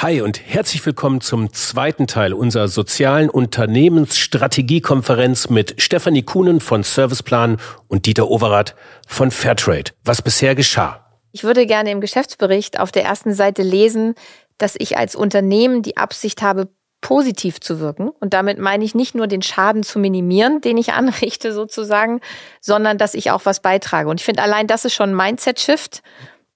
Hi und herzlich willkommen zum zweiten Teil unserer sozialen Unternehmensstrategiekonferenz mit Stefanie Kuhnen von Serviceplan und Dieter Overath von Fairtrade. Was bisher geschah? Ich würde gerne im Geschäftsbericht auf der ersten Seite lesen, dass ich als Unternehmen die Absicht habe, positiv zu wirken. Und damit meine ich nicht nur den Schaden zu minimieren, den ich anrichte sozusagen, sondern dass ich auch was beitrage. Und ich finde allein das ist schon ein Mindset-Shift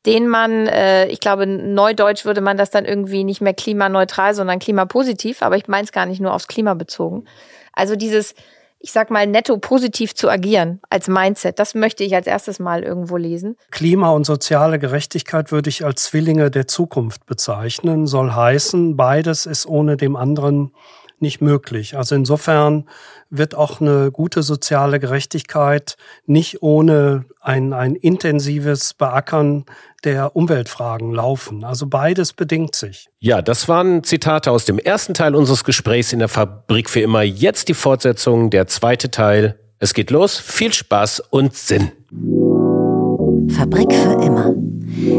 den man, äh, ich glaube, neudeutsch würde man das dann irgendwie nicht mehr klimaneutral, sondern klimapositiv, aber ich meine es gar nicht nur aufs Klima bezogen. Also dieses, ich sag mal, netto positiv zu agieren als Mindset, das möchte ich als erstes mal irgendwo lesen. Klima und soziale Gerechtigkeit würde ich als Zwillinge der Zukunft bezeichnen, soll heißen, beides ist ohne dem anderen nicht möglich. Also insofern wird auch eine gute soziale Gerechtigkeit nicht ohne ein, ein intensives Beackern der Umweltfragen laufen. Also beides bedingt sich. Ja, das waren Zitate aus dem ersten Teil unseres Gesprächs in der Fabrik für immer. Jetzt die Fortsetzung, der zweite Teil. Es geht los. Viel Spaß und Sinn. Fabrik für immer.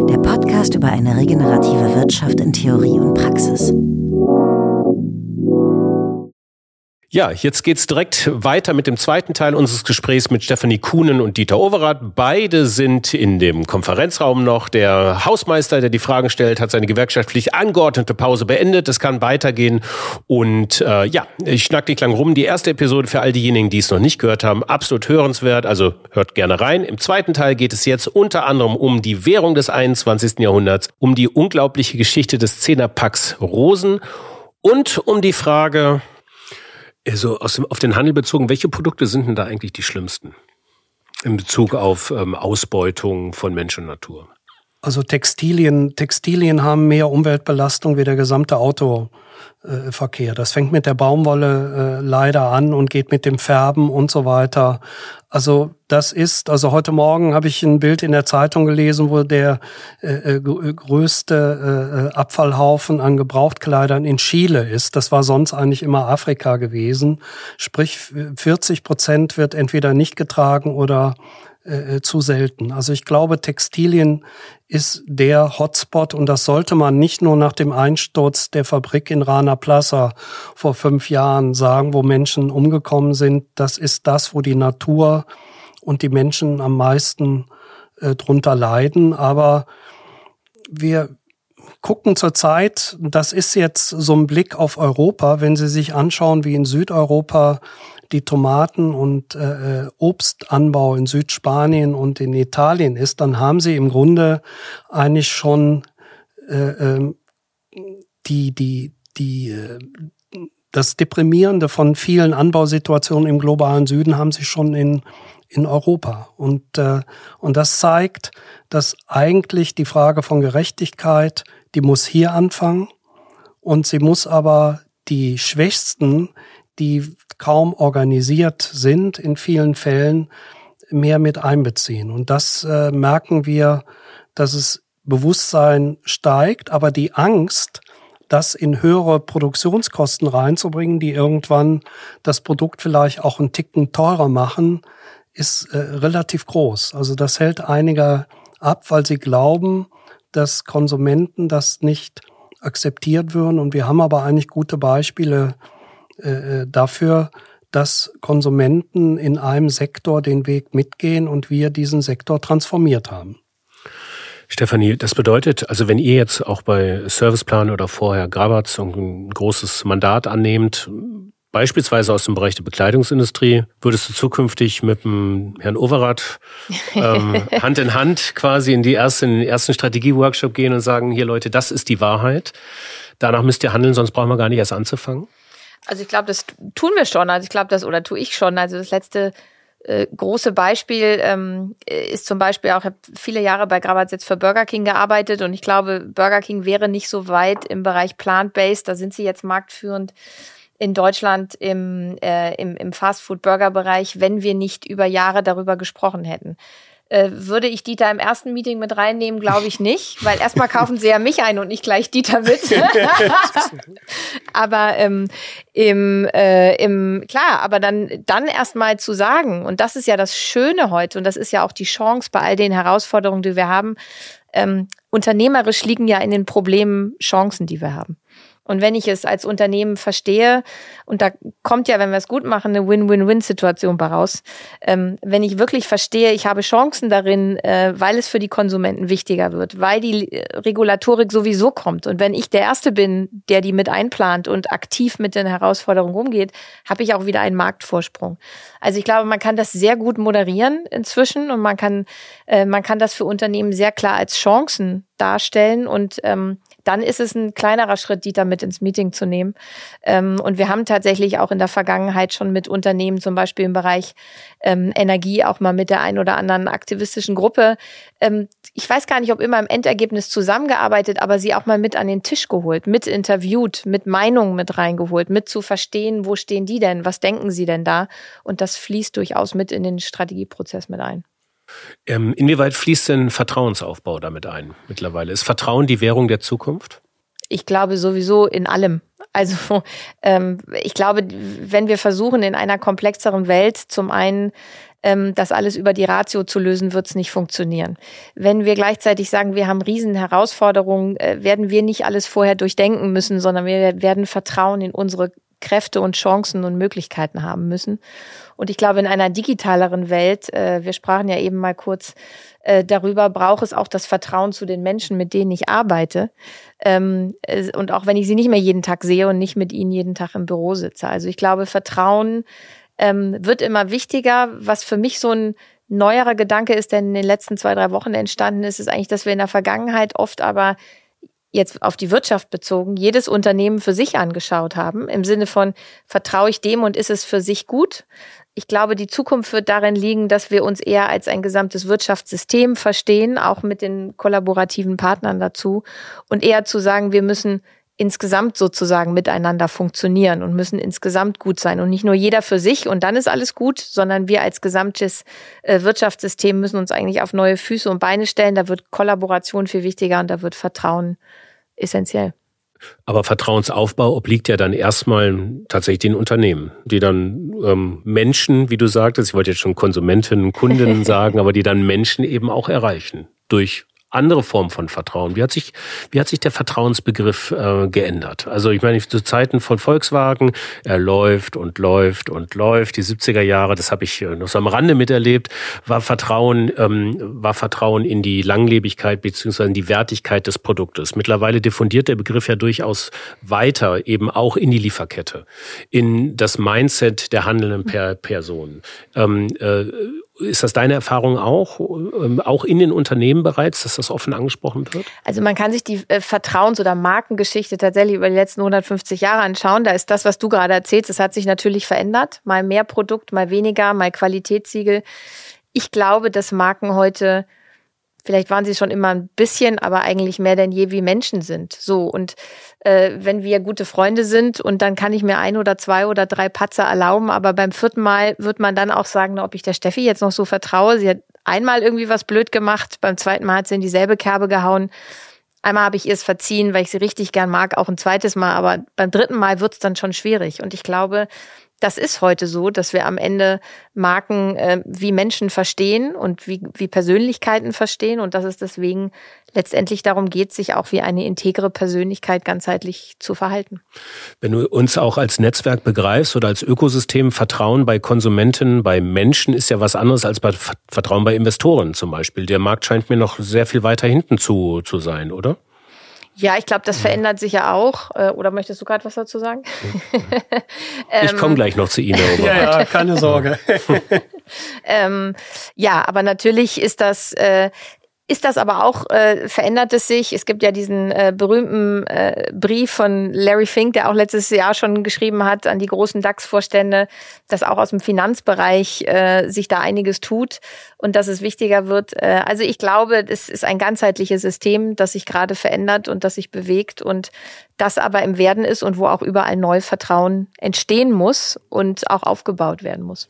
Der Podcast über eine regenerative Wirtschaft in Theorie und Praxis. Ja, jetzt geht's direkt weiter mit dem zweiten Teil unseres Gesprächs mit Stefanie Kuhnen und Dieter Overath. Beide sind in dem Konferenzraum noch. Der Hausmeister, der die Fragen stellt, hat seine gewerkschaftlich angeordnete Pause beendet. Es kann weitergehen. Und äh, ja, ich schnack die Klang rum. Die erste Episode für all diejenigen, die es noch nicht gehört haben, absolut hörenswert. Also hört gerne rein. Im zweiten Teil geht es jetzt unter anderem um die Währung des 21. Jahrhunderts, um die unglaubliche Geschichte des Zehnerpacks Rosen und um die Frage, also aus dem, auf den Handel bezogen, welche Produkte sind denn da eigentlich die schlimmsten? In Bezug auf ähm, Ausbeutung von Mensch und Natur. Also Textilien, Textilien haben mehr Umweltbelastung wie der gesamte Auto, äh, Verkehr. Das fängt mit der Baumwolle äh, leider an und geht mit dem Färben und so weiter. Also das ist, also heute Morgen habe ich ein Bild in der Zeitung gelesen, wo der äh, äh größte äh, Abfallhaufen an Gebrauchtkleidern in Chile ist. Das war sonst eigentlich immer Afrika gewesen. Sprich, 40 Prozent wird entweder nicht getragen oder äh, zu selten. Also ich glaube, Textilien ist der Hotspot und das sollte man nicht nur nach dem Einsturz der Fabrik in Rana Plaza vor fünf Jahren sagen, wo Menschen umgekommen sind. Das ist das, wo die Natur und die Menschen am meisten äh, drunter leiden. Aber wir gucken zurzeit, das ist jetzt so ein Blick auf Europa, wenn Sie sich anschauen, wie in Südeuropa die Tomaten- und äh, Obstanbau in Südspanien und in Italien ist, dann haben sie im Grunde eigentlich schon äh, ähm, die, die, die, äh, das Deprimierende von vielen Anbausituationen im globalen Süden haben sie schon in, in Europa. Und, äh, und das zeigt, dass eigentlich die Frage von Gerechtigkeit, die muss hier anfangen und sie muss aber die Schwächsten, die kaum organisiert sind, in vielen Fällen mehr mit einbeziehen. Und das äh, merken wir, dass es Bewusstsein steigt, aber die Angst, das in höhere Produktionskosten reinzubringen, die irgendwann das Produkt vielleicht auch einen Ticken teurer machen, ist äh, relativ groß. Also das hält einige ab, weil sie glauben, dass Konsumenten das nicht akzeptiert würden. Und wir haben aber eigentlich gute Beispiele äh, äh, dafür, dass Konsumenten in einem Sektor den Weg mitgehen und wir diesen Sektor transformiert haben. Stefanie, das bedeutet, also wenn ihr jetzt auch bei Serviceplan oder vorher Grabatz ein großes Mandat annehmt, beispielsweise aus dem Bereich der Bekleidungsindustrie, würdest du zukünftig mit dem Herrn Overath ähm, Hand in Hand quasi in, die erste, in den ersten Strategieworkshop gehen und sagen, hier Leute, das ist die Wahrheit. Danach müsst ihr handeln, sonst brauchen wir gar nicht erst anzufangen? Also ich glaube, das tun wir schon. Also ich glaube, das oder tue ich schon. Also das letzte äh, große Beispiel ähm, ist zum Beispiel auch, ich habe viele Jahre bei Grabatz jetzt für Burger King gearbeitet und ich glaube, Burger King wäre nicht so weit im Bereich Plant-Based. Da sind sie jetzt marktführend in Deutschland im, äh, im, im Fast-Food-Burger-Bereich, wenn wir nicht über Jahre darüber gesprochen hätten. Äh, würde ich Dieter im ersten Meeting mit reinnehmen, glaube ich nicht, weil erstmal kaufen sie ja mich ein und nicht gleich Dieter mit. aber ähm, im, äh, im klar, aber dann dann erstmal zu sagen und das ist ja das Schöne heute und das ist ja auch die Chance bei all den Herausforderungen, die wir haben. Ähm, unternehmerisch liegen ja in den Problemen Chancen, die wir haben. Und wenn ich es als Unternehmen verstehe, und da kommt ja, wenn wir es gut machen, eine Win-Win-Win-Situation bei raus, ähm, wenn ich wirklich verstehe, ich habe Chancen darin, äh, weil es für die Konsumenten wichtiger wird, weil die äh, Regulatorik sowieso kommt. Und wenn ich der Erste bin, der die mit einplant und aktiv mit den Herausforderungen umgeht, habe ich auch wieder einen Marktvorsprung. Also ich glaube, man kann das sehr gut moderieren inzwischen und man kann, äh, man kann das für Unternehmen sehr klar als Chancen darstellen und ähm, dann ist es ein kleinerer Schritt, die da mit ins Meeting zu nehmen. Ähm, und wir haben tatsächlich auch in der Vergangenheit schon mit Unternehmen, zum Beispiel im Bereich ähm, Energie, auch mal mit der einen oder anderen aktivistischen Gruppe, ähm, ich weiß gar nicht, ob immer im Endergebnis zusammengearbeitet, aber sie auch mal mit an den Tisch geholt, mit interviewt, mit Meinungen mit reingeholt, mit zu verstehen, wo stehen die denn, was denken sie denn da? Und das fließt durchaus mit in den Strategieprozess mit ein. Ähm, inwieweit fließt denn Vertrauensaufbau damit ein mittlerweile? Ist Vertrauen die Währung der Zukunft? Ich glaube sowieso in allem. Also ähm, ich glaube, wenn wir versuchen, in einer komplexeren Welt zum einen ähm, das alles über die Ratio zu lösen, wird es nicht funktionieren. Wenn wir gleichzeitig sagen, wir haben riesen Herausforderungen, äh, werden wir nicht alles vorher durchdenken müssen, sondern wir werden Vertrauen in unsere Kräfte und Chancen und Möglichkeiten haben müssen. Und ich glaube, in einer digitaleren Welt, äh, wir sprachen ja eben mal kurz äh, darüber, braucht es auch das Vertrauen zu den Menschen, mit denen ich arbeite. Ähm, und auch wenn ich sie nicht mehr jeden Tag sehe und nicht mit ihnen jeden Tag im Büro sitze. Also ich glaube, Vertrauen ähm, wird immer wichtiger. Was für mich so ein neuerer Gedanke ist, der in den letzten zwei, drei Wochen entstanden ist, ist eigentlich, dass wir in der Vergangenheit oft aber jetzt auf die Wirtschaft bezogen, jedes Unternehmen für sich angeschaut haben, im Sinne von, vertraue ich dem und ist es für sich gut? Ich glaube, die Zukunft wird darin liegen, dass wir uns eher als ein gesamtes Wirtschaftssystem verstehen, auch mit den kollaborativen Partnern dazu und eher zu sagen, wir müssen insgesamt sozusagen miteinander funktionieren und müssen insgesamt gut sein und nicht nur jeder für sich und dann ist alles gut, sondern wir als gesamtes äh, Wirtschaftssystem müssen uns eigentlich auf neue Füße und Beine stellen. Da wird Kollaboration viel wichtiger und da wird Vertrauen essentiell. Aber Vertrauensaufbau obliegt ja dann erstmal tatsächlich den Unternehmen, die dann ähm, Menschen, wie du sagtest, ich wollte jetzt schon Konsumentinnen, Kundinnen sagen, aber die dann Menschen eben auch erreichen durch andere Form von Vertrauen. Wie hat sich, wie hat sich der Vertrauensbegriff äh, geändert? Also ich meine, zu Zeiten von Volkswagen, er läuft und läuft und läuft. Die 70er Jahre, das habe ich äh, noch so am Rande miterlebt, war Vertrauen, ähm, war Vertrauen in die Langlebigkeit beziehungsweise in die Wertigkeit des Produktes. Mittlerweile diffundiert der Begriff ja durchaus weiter, eben auch in die Lieferkette, in das Mindset der handelnden per Personen. Ähm, äh, ist das deine Erfahrung auch, ähm, auch in den Unternehmen bereits, dass das offen angesprochen wird? Also man kann sich die äh, Vertrauens- oder Markengeschichte tatsächlich über die letzten 150 Jahre anschauen. Da ist das, was du gerade erzählst, das hat sich natürlich verändert. Mal mehr Produkt, mal weniger, mal Qualitätssiegel. Ich glaube, dass Marken heute vielleicht waren sie schon immer ein bisschen, aber eigentlich mehr denn je wie Menschen sind. So und äh, wenn wir gute Freunde sind und dann kann ich mir ein oder zwei oder drei Patzer erlauben, aber beim vierten Mal wird man dann auch sagen, ob ich der Steffi jetzt noch so vertraue. Sie hat einmal irgendwie was blöd gemacht, beim zweiten Mal hat sie in dieselbe Kerbe gehauen. Einmal habe ich ihr es verziehen, weil ich sie richtig gern mag, auch ein zweites Mal, aber beim dritten Mal wird es dann schon schwierig. Und ich glaube, das ist heute so, dass wir am Ende Marken äh, wie Menschen verstehen und wie, wie Persönlichkeiten verstehen und dass es deswegen letztendlich darum geht, sich auch wie eine integre Persönlichkeit ganzheitlich zu verhalten. Wenn du uns auch als Netzwerk begreifst oder als Ökosystem, Vertrauen bei Konsumenten, bei Menschen ist ja was anderes als bei Vertrauen bei Investoren zum Beispiel. Der Markt scheint mir noch sehr viel weiter hinten zu, zu sein, oder? Ja, ich glaube, das verändert sich ja auch. Äh, oder möchtest du gerade was dazu sagen? ich komme gleich noch zu Ihnen. ja, ja, keine Sorge. ähm, ja, aber natürlich ist das, äh, ist das aber auch, äh, verändert es sich? Es gibt ja diesen äh, berühmten äh, Brief von Larry Fink, der auch letztes Jahr schon geschrieben hat an die großen DAX-Vorstände, dass auch aus dem Finanzbereich äh, sich da einiges tut und dass es wichtiger wird. Äh, also ich glaube, es ist ein ganzheitliches System, das sich gerade verändert und das sich bewegt und das aber im Werden ist und wo auch überall neu Vertrauen entstehen muss und auch aufgebaut werden muss.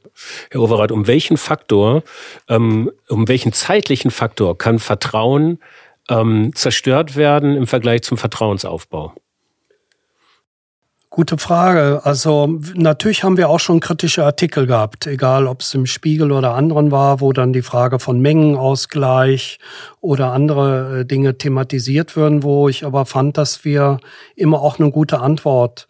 Herr Overath, um welchen Faktor, ähm, um welchen zeitlichen Faktor kann Vertrauen ähm, zerstört werden im Vergleich zum Vertrauensaufbau? Gute Frage. Also natürlich haben wir auch schon kritische Artikel gehabt, egal ob es im Spiegel oder anderen war, wo dann die Frage von Mengenausgleich oder andere äh, Dinge thematisiert würden, wo ich aber fand, dass wir immer auch eine gute Antwort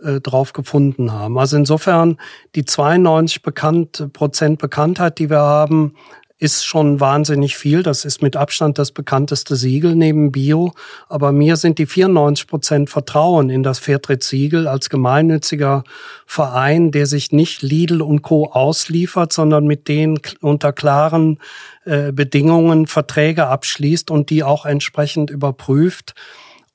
äh, drauf gefunden haben. Also insofern die 92 bekannt, Prozent Bekanntheit, die wir haben, ist schon wahnsinnig viel. Das ist mit Abstand das bekannteste Siegel neben Bio. Aber mir sind die 94 Prozent Vertrauen in das Fairtrade-Siegel als gemeinnütziger Verein, der sich nicht Lidl und Co. ausliefert, sondern mit denen unter klaren äh, Bedingungen Verträge abschließt und die auch entsprechend überprüft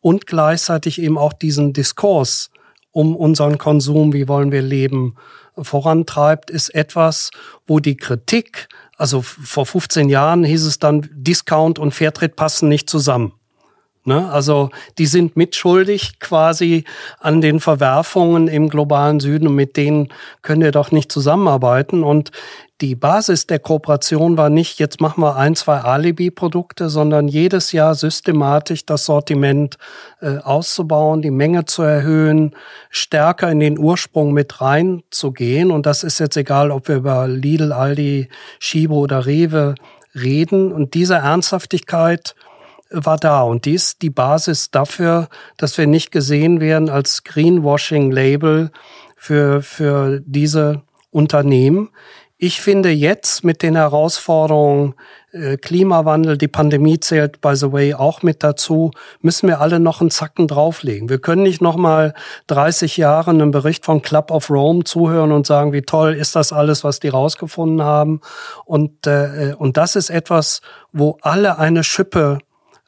und gleichzeitig eben auch diesen Diskurs um unseren Konsum, wie wollen wir leben, vorantreibt, ist etwas, wo die Kritik also vor 15 Jahren hieß es dann, Discount und Fairtrade passen nicht zusammen. Ne? Also die sind mitschuldig quasi an den Verwerfungen im globalen Süden und mit denen können wir doch nicht zusammenarbeiten. Und die Basis der Kooperation war nicht, jetzt machen wir ein, zwei Alibi-Produkte, sondern jedes Jahr systematisch das Sortiment äh, auszubauen, die Menge zu erhöhen, stärker in den Ursprung mit reinzugehen. Und das ist jetzt egal, ob wir über Lidl, Aldi, Schibo oder Rewe reden. Und diese Ernsthaftigkeit war da und die ist die Basis dafür, dass wir nicht gesehen werden als Greenwashing-Label für, für diese Unternehmen. Ich finde jetzt mit den Herausforderungen äh, Klimawandel, die Pandemie zählt by the way auch mit dazu, müssen wir alle noch einen Zacken drauflegen. Wir können nicht noch mal 30 Jahre einen Bericht von Club of Rome zuhören und sagen, wie toll ist das alles, was die rausgefunden haben. Und äh, und das ist etwas, wo alle eine Schippe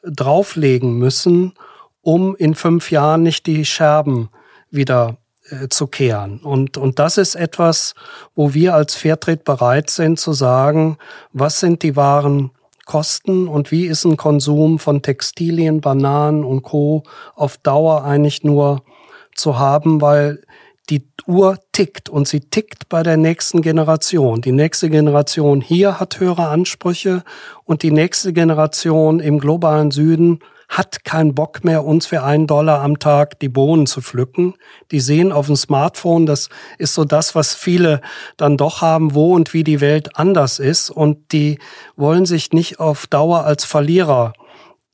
drauflegen müssen, um in fünf Jahren nicht die Scherben wieder äh, zu kehren. Und, und das ist etwas, wo wir als Fairtrade bereit sind zu sagen, was sind die wahren Kosten und wie ist ein Konsum von Textilien, Bananen und Co. auf Dauer eigentlich nur zu haben, weil die Uhr tickt und sie tickt bei der nächsten Generation. Die nächste Generation hier hat höhere Ansprüche und die nächste Generation im globalen Süden hat keinen Bock mehr, uns für einen Dollar am Tag die Bohnen zu pflücken. Die sehen auf dem Smartphone, das ist so das, was viele dann doch haben, wo und wie die Welt anders ist. Und die wollen sich nicht auf Dauer als Verlierer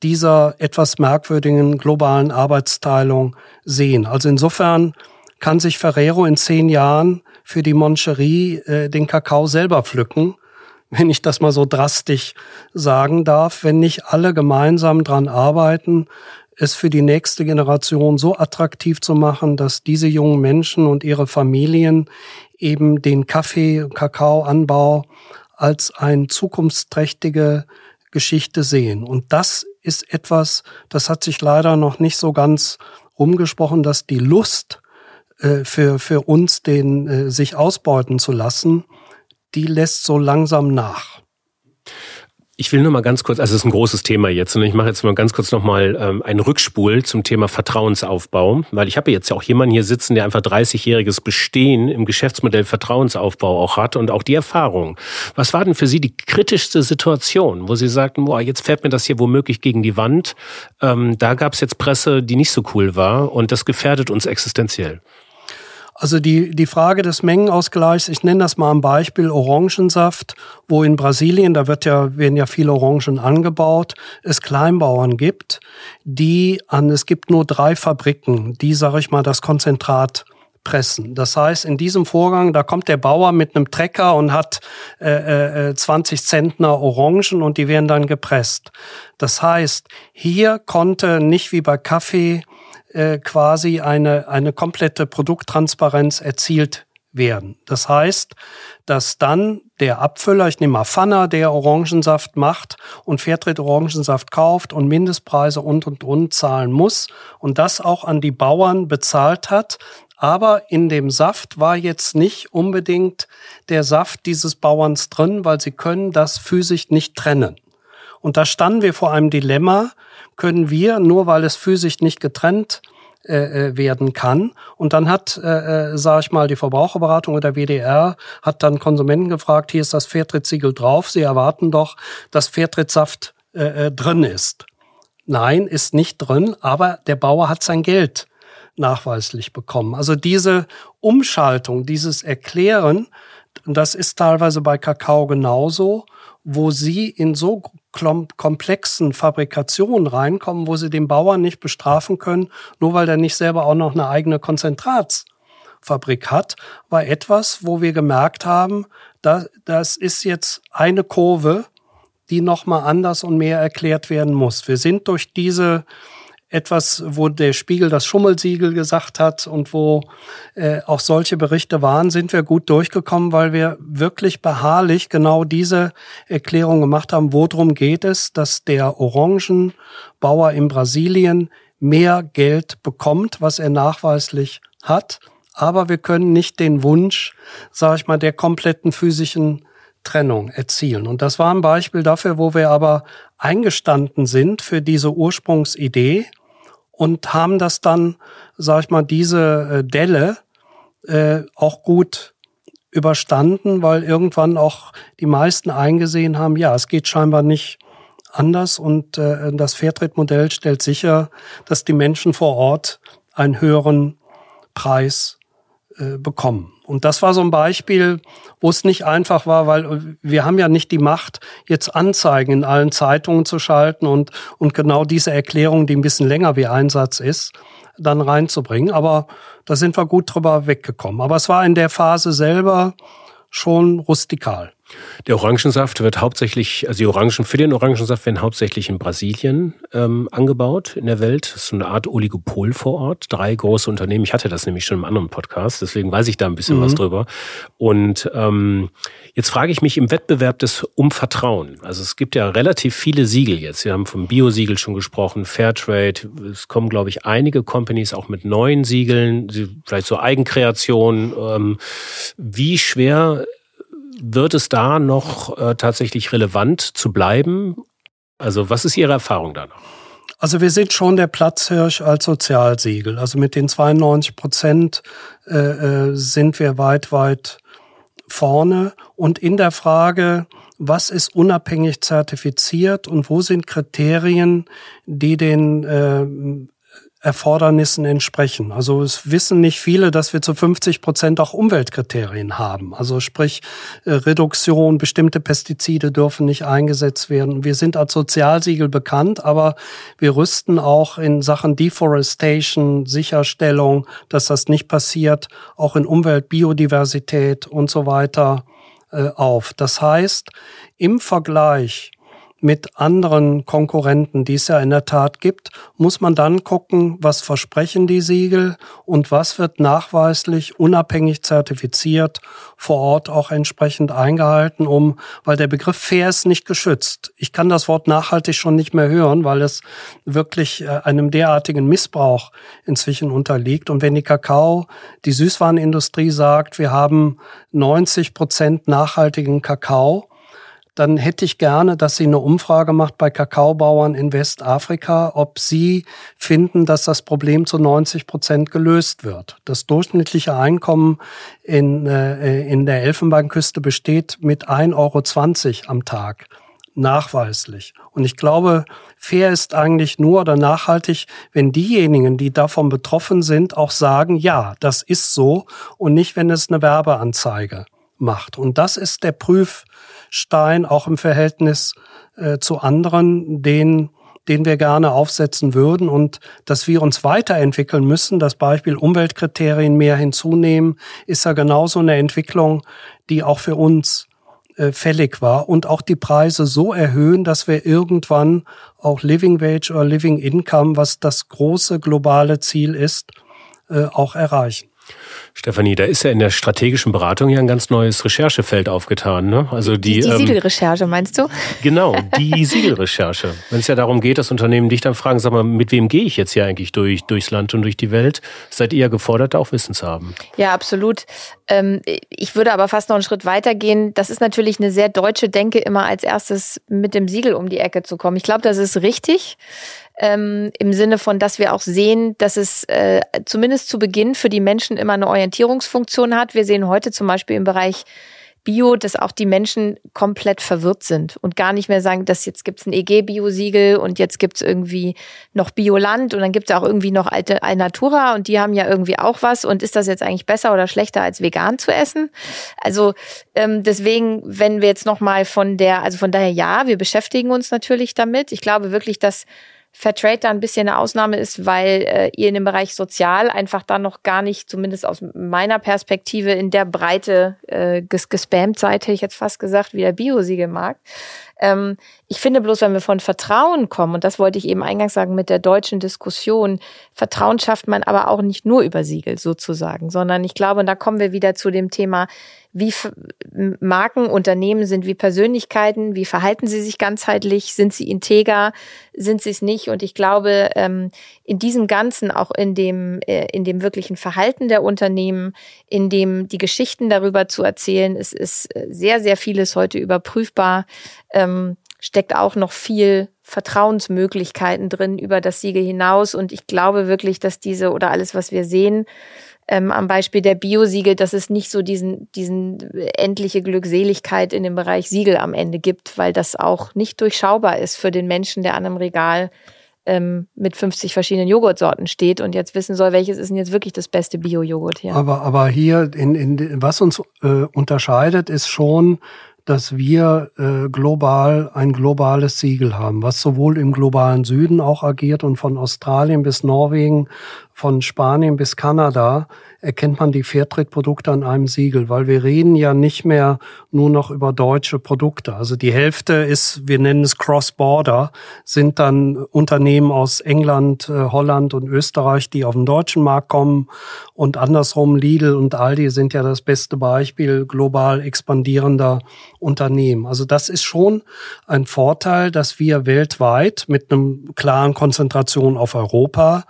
dieser etwas merkwürdigen globalen Arbeitsteilung sehen. Also insofern kann sich Ferrero in zehn Jahren für die Moncherie äh, den Kakao selber pflücken, wenn ich das mal so drastisch sagen darf, wenn nicht alle gemeinsam dran arbeiten, es für die nächste Generation so attraktiv zu machen, dass diese jungen Menschen und ihre Familien eben den Kaffee, Kakaoanbau als ein zukunftsträchtige Geschichte sehen. Und das ist etwas, das hat sich leider noch nicht so ganz rumgesprochen, dass die Lust äh, für, für uns, den äh, sich ausbeuten zu lassen, die lässt so langsam nach. Ich will nur mal ganz kurz, also es ist ein großes Thema jetzt und ich mache jetzt mal ganz kurz nochmal ähm, einen Rückspul zum Thema Vertrauensaufbau, weil ich habe jetzt ja auch jemanden hier sitzen, der einfach 30-jähriges Bestehen im Geschäftsmodell Vertrauensaufbau auch hat und auch die Erfahrung. Was war denn für Sie die kritischste Situation, wo Sie sagten, boah, jetzt fährt mir das hier womöglich gegen die Wand, ähm, da gab es jetzt Presse, die nicht so cool war und das gefährdet uns existenziell? Also die, die Frage des Mengenausgleichs, ich nenne das mal ein Beispiel Orangensaft, wo in Brasilien, da wird ja, werden ja viele Orangen angebaut, es Kleinbauern gibt, die an, es gibt nur drei Fabriken, die, sage ich mal, das Konzentrat pressen. Das heißt, in diesem Vorgang, da kommt der Bauer mit einem Trecker und hat äh, äh, 20 Zentner Orangen und die werden dann gepresst. Das heißt, hier konnte nicht wie bei Kaffee äh, quasi eine, eine komplette Produkttransparenz erzielt werden. Das heißt, dass dann der Abfüller, ich nehme mal Pfanner, der Orangensaft macht und Fairtrade Orangensaft kauft und Mindestpreise und und und zahlen muss und das auch an die Bauern bezahlt hat. Aber in dem Saft war jetzt nicht unbedingt der Saft dieses Bauerns drin, weil sie können das physisch nicht trennen. Und da standen wir vor einem Dilemma, können wir, nur weil es physisch nicht getrennt äh, äh werden kann. Und dann hat, äh, äh, sage ich mal, die Verbraucherberatung oder WDR hat dann Konsumenten gefragt, hier ist das Fairtrade-Siegel drauf, sie erwarten doch, dass Fairtrade-Saft äh, äh, drin ist. Nein, ist nicht drin, aber der Bauer hat sein Geld nachweislich bekommen. Also diese Umschaltung, dieses Erklären, das ist teilweise bei Kakao genauso, wo sie in so komplexen Fabrikationen reinkommen, wo sie den Bauern nicht bestrafen können, nur weil der nicht selber auch noch eine eigene Konzentratsfabrik hat, war etwas, wo wir gemerkt haben, da, das ist jetzt eine Kurve, die nochmal anders und mehr erklärt werden muss. Wir sind durch diese etwas, wo der Spiegel das Schummelsiegel gesagt hat und wo äh, auch solche Berichte waren, sind wir gut durchgekommen, weil wir wirklich beharrlich genau diese Erklärung gemacht haben, worum geht es, dass der Orangenbauer in Brasilien mehr Geld bekommt, was er nachweislich hat. Aber wir können nicht den Wunsch, sage ich mal, der kompletten physischen Trennung erzielen. Und das war ein Beispiel dafür, wo wir aber eingestanden sind für diese Ursprungsidee und haben das dann, sag ich mal, diese äh, Delle äh, auch gut überstanden, weil irgendwann auch die meisten eingesehen haben, ja, es geht scheinbar nicht anders und äh, das Fairtrade-Modell stellt sicher, dass die Menschen vor Ort einen höheren Preis äh, bekommen. Und das war so ein Beispiel, wo es nicht einfach war, weil wir haben ja nicht die Macht, jetzt Anzeigen in allen Zeitungen zu schalten und, und genau diese Erklärung, die ein bisschen länger wie Einsatz ist, dann reinzubringen. Aber da sind wir gut drüber weggekommen. Aber es war in der Phase selber schon rustikal. Der Orangensaft wird hauptsächlich, also die Orangen für den Orangensaft werden hauptsächlich in Brasilien ähm, angebaut in der Welt. Das ist so eine Art Oligopol vor Ort. Drei große Unternehmen. Ich hatte das nämlich schon im anderen Podcast, deswegen weiß ich da ein bisschen mhm. was drüber. Und ähm, jetzt frage ich mich im Wettbewerb des um Vertrauen. Also es gibt ja relativ viele Siegel jetzt. Wir haben vom Bio-Siegel schon gesprochen, Fairtrade. Es kommen, glaube ich, einige Companies auch mit neuen Siegeln, vielleicht so Eigenkreationen. Ähm, wie schwer wird es da noch äh, tatsächlich relevant zu bleiben? Also was ist Ihre Erfahrung da noch? Also wir sind schon der Platzhirsch als Sozialsiegel. Also mit den 92 Prozent äh, äh, sind wir weit, weit vorne. Und in der Frage, was ist unabhängig zertifiziert und wo sind Kriterien, die den äh, Erfordernissen entsprechen. Also es wissen nicht viele, dass wir zu 50 Prozent auch Umweltkriterien haben. Also sprich äh, Reduktion, bestimmte Pestizide dürfen nicht eingesetzt werden. Wir sind als Sozialsiegel bekannt, aber wir rüsten auch in Sachen Deforestation, Sicherstellung, dass das nicht passiert, auch in Umwelt, Biodiversität und so weiter äh, auf. Das heißt, im Vergleich mit anderen Konkurrenten, die es ja in der Tat gibt, muss man dann gucken, was versprechen die Siegel und was wird nachweislich unabhängig zertifiziert, vor Ort auch entsprechend eingehalten, um, weil der Begriff fair ist nicht geschützt. Ich kann das Wort nachhaltig schon nicht mehr hören, weil es wirklich äh, einem derartigen Missbrauch inzwischen unterliegt. Und wenn die Kakao, die Süßwarenindustrie sagt, wir haben 90 Prozent nachhaltigen Kakao, dann hätte ich gerne, dass sie eine Umfrage macht bei Kakaobauern in Westafrika, ob sie finden, dass das Problem zu 90 Prozent gelöst wird. Das durchschnittliche Einkommen in, äh, in der Elfenbeinküste besteht mit 1,20 Euro am Tag. Nachweislich. Und ich glaube, fair ist eigentlich nur oder nachhaltig, wenn diejenigen, die davon betroffen sind, auch sagen, ja, das ist so und nicht, wenn es eine Werbeanzeige macht. Und das ist der Prüf, Stein auch im Verhältnis äh, zu anderen, den den wir gerne aufsetzen würden und dass wir uns weiterentwickeln müssen. Das Beispiel Umweltkriterien mehr hinzunehmen, ist ja genauso eine Entwicklung, die auch für uns äh, fällig war und auch die Preise so erhöhen, dass wir irgendwann auch Living Wage oder Living Income, was das große globale Ziel ist, äh, auch erreichen. Stefanie, da ist ja in der strategischen Beratung ja ein ganz neues Recherchefeld aufgetan. Ne? Also die, die, die ähm, Siegelrecherche, meinst du? Genau, die Siegelrecherche. Wenn es ja darum geht, dass Unternehmen dich dann fragen, sag mal, mit wem gehe ich jetzt hier eigentlich durch, durchs Land und durch die Welt, seid ihr ja gefordert, auch Wissen zu haben. Ja, absolut. Ähm, ich würde aber fast noch einen Schritt weiter gehen. Das ist natürlich eine sehr deutsche Denke, immer als erstes mit dem Siegel um die Ecke zu kommen. Ich glaube, das ist richtig ähm, im Sinne von, dass wir auch sehen, dass es äh, zumindest zu Beginn für die Menschen immer eine Orientierungsfunktion hat. Wir sehen heute zum Beispiel im Bereich Bio, dass auch die Menschen komplett verwirrt sind und gar nicht mehr sagen, dass jetzt gibt's ein EG-Bio-Siegel und jetzt gibt's irgendwie noch Bioland und dann gibt's auch irgendwie noch alte Alnatura und die haben ja irgendwie auch was und ist das jetzt eigentlich besser oder schlechter als vegan zu essen? Also ähm, deswegen, wenn wir jetzt nochmal von der, also von daher ja, wir beschäftigen uns natürlich damit. Ich glaube wirklich, dass Fairtrade da ein bisschen eine Ausnahme ist, weil äh, ihr in dem Bereich Sozial einfach da noch gar nicht, zumindest aus meiner Perspektive, in der Breite äh, ges gespammt seid, hätte ich jetzt fast gesagt, wie der Biosiegelmarkt. Ähm, ich finde bloß, wenn wir von Vertrauen kommen, und das wollte ich eben eingangs sagen mit der deutschen Diskussion, Vertrauen schafft man aber auch nicht nur über Siegel sozusagen, sondern ich glaube, und da kommen wir wieder zu dem Thema, wie Marken, Unternehmen sind wie Persönlichkeiten, wie verhalten sie sich ganzheitlich, sind sie integer, sind sie es nicht. Und ich glaube, ähm, in diesem Ganzen, auch in dem, äh, in dem wirklichen Verhalten der Unternehmen, in dem die Geschichten darüber zu erzählen, es ist äh, sehr, sehr vieles heute überprüfbar, ähm, steckt auch noch viel Vertrauensmöglichkeiten drin über das Siegel hinaus. Und ich glaube wirklich, dass diese oder alles, was wir sehen, ähm, am Beispiel der Biosiegel, dass es nicht so diesen, diesen endliche Glückseligkeit in dem Bereich Siegel am Ende gibt, weil das auch nicht durchschaubar ist für den Menschen, der an einem Regal ähm, mit 50 verschiedenen Joghurtsorten steht und jetzt wissen soll, welches ist denn jetzt wirklich das beste Bio-Joghurt hier. Aber, aber hier, in, in, was uns äh, unterscheidet, ist schon, dass wir äh, global ein globales Siegel haben, was sowohl im globalen Süden auch agiert und von Australien bis Norwegen, von Spanien bis Kanada erkennt man die Fairtrade-Produkte an einem Siegel, weil wir reden ja nicht mehr nur noch über deutsche Produkte. Also die Hälfte ist, wir nennen es Cross-Border, sind dann Unternehmen aus England, äh, Holland und Österreich, die auf den deutschen Markt kommen und andersrum Lidl und Aldi sind ja das beste Beispiel global expandierender Unternehmen. Also das ist schon ein Vorteil, dass wir weltweit mit einem klaren Konzentration auf Europa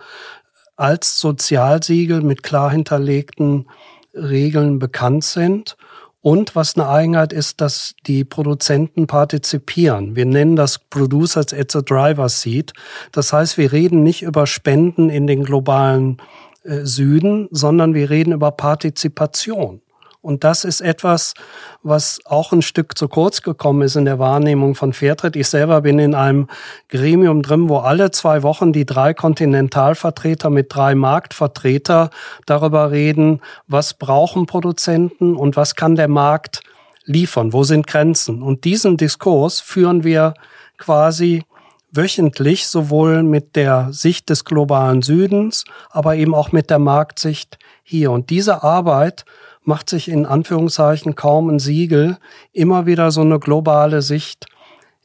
als Sozialsiegel mit klar hinterlegten Regeln bekannt sind. Und was eine Eigenheit ist, dass die Produzenten partizipieren. Wir nennen das Producers at the Driver Seat. Das heißt, wir reden nicht über Spenden in den globalen äh, Süden, sondern wir reden über Partizipation. Und das ist etwas, was auch ein Stück zu kurz gekommen ist in der Wahrnehmung von Fairtrade. Ich selber bin in einem Gremium drin, wo alle zwei Wochen die drei Kontinentalvertreter mit drei Marktvertreter darüber reden, was brauchen Produzenten und was kann der Markt liefern, wo sind Grenzen. Und diesen Diskurs führen wir quasi wöchentlich sowohl mit der Sicht des globalen Südens, aber eben auch mit der Marktsicht hier. Und diese Arbeit macht sich in Anführungszeichen kaum ein Siegel, immer wieder so eine globale Sicht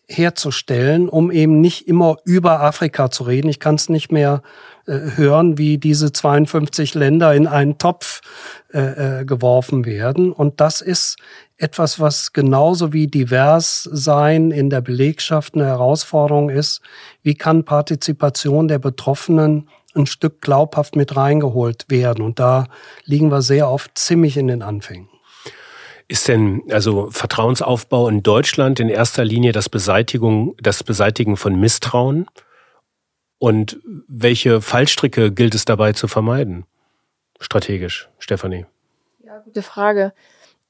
herzustellen, um eben nicht immer über Afrika zu reden. Ich kann es nicht mehr äh, hören, wie diese 52 Länder in einen Topf äh, äh, geworfen werden. Und das ist etwas, was genauso wie divers sein in der Belegschaft eine Herausforderung ist. Wie kann Partizipation der Betroffenen ein Stück glaubhaft mit reingeholt werden. Und da liegen wir sehr oft ziemlich in den Anfängen. Ist denn also Vertrauensaufbau in Deutschland in erster Linie das Beseitigung, das Beseitigen von Misstrauen? Und welche Fallstricke gilt es dabei zu vermeiden? Strategisch, Stefanie. Ja, gute Frage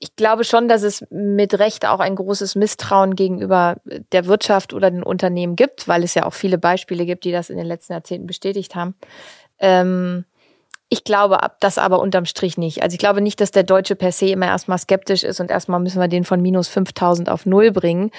ich glaube schon, dass es mit Recht auch ein großes Misstrauen gegenüber der Wirtschaft oder den Unternehmen gibt, weil es ja auch viele Beispiele gibt, die das in den letzten Jahrzehnten bestätigt haben. Ähm, ich glaube das aber unterm Strich nicht. Also ich glaube nicht, dass der Deutsche per se immer erstmal skeptisch ist und erstmal müssen wir den von minus 5000 auf Null bringen.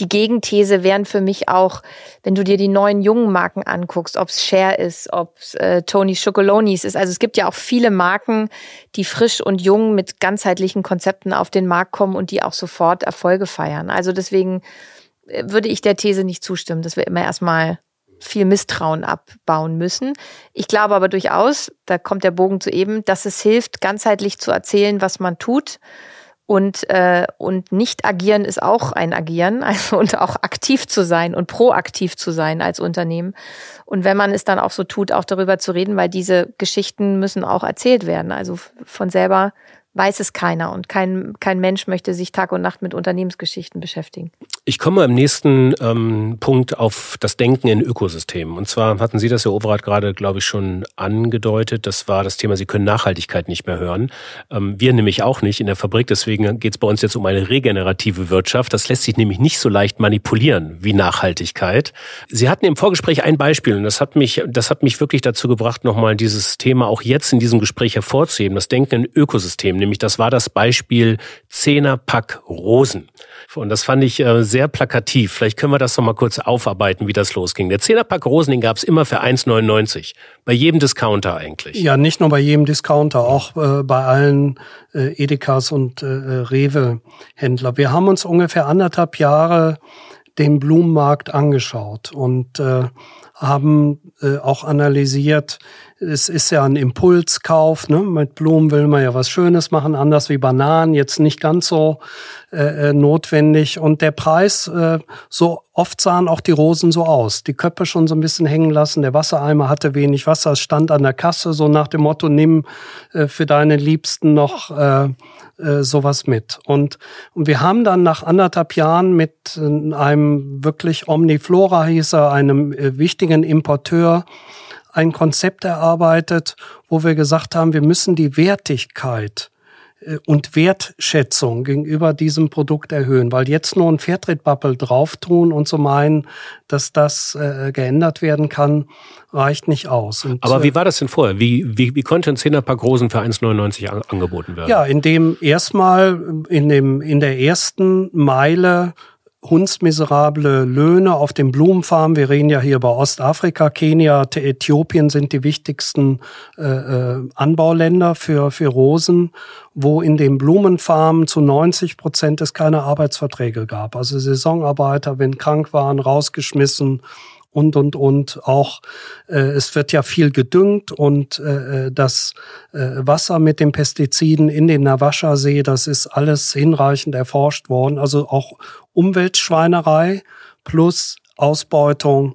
Die Gegenthese wären für mich auch, wenn du dir die neuen jungen Marken anguckst, ob es Share ist, ob es äh, Tony Chocolonis ist. Also es gibt ja auch viele Marken, die frisch und jung mit ganzheitlichen Konzepten auf den Markt kommen und die auch sofort Erfolge feiern. Also deswegen äh, würde ich der These nicht zustimmen, dass wir immer erstmal viel Misstrauen abbauen müssen. Ich glaube aber durchaus, da kommt der Bogen zu eben, dass es hilft, ganzheitlich zu erzählen, was man tut. Und, äh, und nicht agieren ist auch ein Agieren, also und auch aktiv zu sein und proaktiv zu sein als Unternehmen. Und wenn man es dann auch so tut, auch darüber zu reden, weil diese Geschichten müssen auch erzählt werden. Also von selber weiß es keiner und kein, kein Mensch möchte sich Tag und Nacht mit Unternehmensgeschichten beschäftigen. Ich komme im nächsten ähm, Punkt auf das Denken in Ökosystemen. Und zwar hatten Sie das, Herr Overath, gerade, glaube ich, schon angedeutet. Das war das Thema, Sie können Nachhaltigkeit nicht mehr hören. Ähm, wir nämlich auch nicht in der Fabrik. Deswegen geht es bei uns jetzt um eine regenerative Wirtschaft. Das lässt sich nämlich nicht so leicht manipulieren wie Nachhaltigkeit. Sie hatten im Vorgespräch ein Beispiel und das hat mich, das hat mich wirklich dazu gebracht, nochmal dieses Thema auch jetzt in diesem Gespräch hervorzuheben. Das Denken in Ökosystemen. Nämlich das war das Beispiel Zehnerpack Rosen. Und das fand ich äh, sehr plakativ. Vielleicht können wir das noch mal kurz aufarbeiten, wie das losging. Der Zehnerpack Rosen, den gab es immer für 1,99. Bei jedem Discounter eigentlich. Ja, nicht nur bei jedem Discounter, auch äh, bei allen äh, Edekas und äh, Rewe-Händler. Wir haben uns ungefähr anderthalb Jahre den Blumenmarkt angeschaut und äh, haben äh, auch analysiert, es ist ja ein Impulskauf. Ne? Mit Blumen will man ja was Schönes machen, anders wie Bananen, jetzt nicht ganz so äh, äh, notwendig. Und der Preis, äh, so oft sahen auch die Rosen so aus. Die Köpfe schon so ein bisschen hängen lassen, der Wassereimer hatte wenig Wasser, es stand an der Kasse, so nach dem Motto, nimm äh, für deine Liebsten noch äh, äh, sowas mit. Und, und wir haben dann nach anderthalb Jahren mit äh, einem wirklich Omniflora hieß er, einem äh, wichtigen Importeur, ein Konzept erarbeitet, wo wir gesagt haben, wir müssen die Wertigkeit äh, und Wertschätzung gegenüber diesem Produkt erhöhen, weil jetzt nur ein Fairtrade-Bubble drauf tun und zu so meinen, dass das äh, geändert werden kann, reicht nicht aus. Und, Aber wie äh, war das denn vorher? Wie, wie, wie konnte ein Zehnerpack Rosen für 1,99 an, angeboten werden? Ja, indem erstmal in, dem, in der ersten Meile hundsmiserable Löhne auf den Blumenfarmen. Wir reden ja hier über Ostafrika, Kenia, Äthiopien sind die wichtigsten äh, äh, Anbauländer für, für Rosen, wo in den Blumenfarmen zu 90 Prozent es keine Arbeitsverträge gab. Also Saisonarbeiter, wenn krank waren, rausgeschmissen und, und, und. Auch äh, es wird ja viel gedüngt und äh, das äh, Wasser mit den Pestiziden in den Nawascha-See, das ist alles hinreichend erforscht worden. Also auch Umweltschweinerei plus Ausbeutung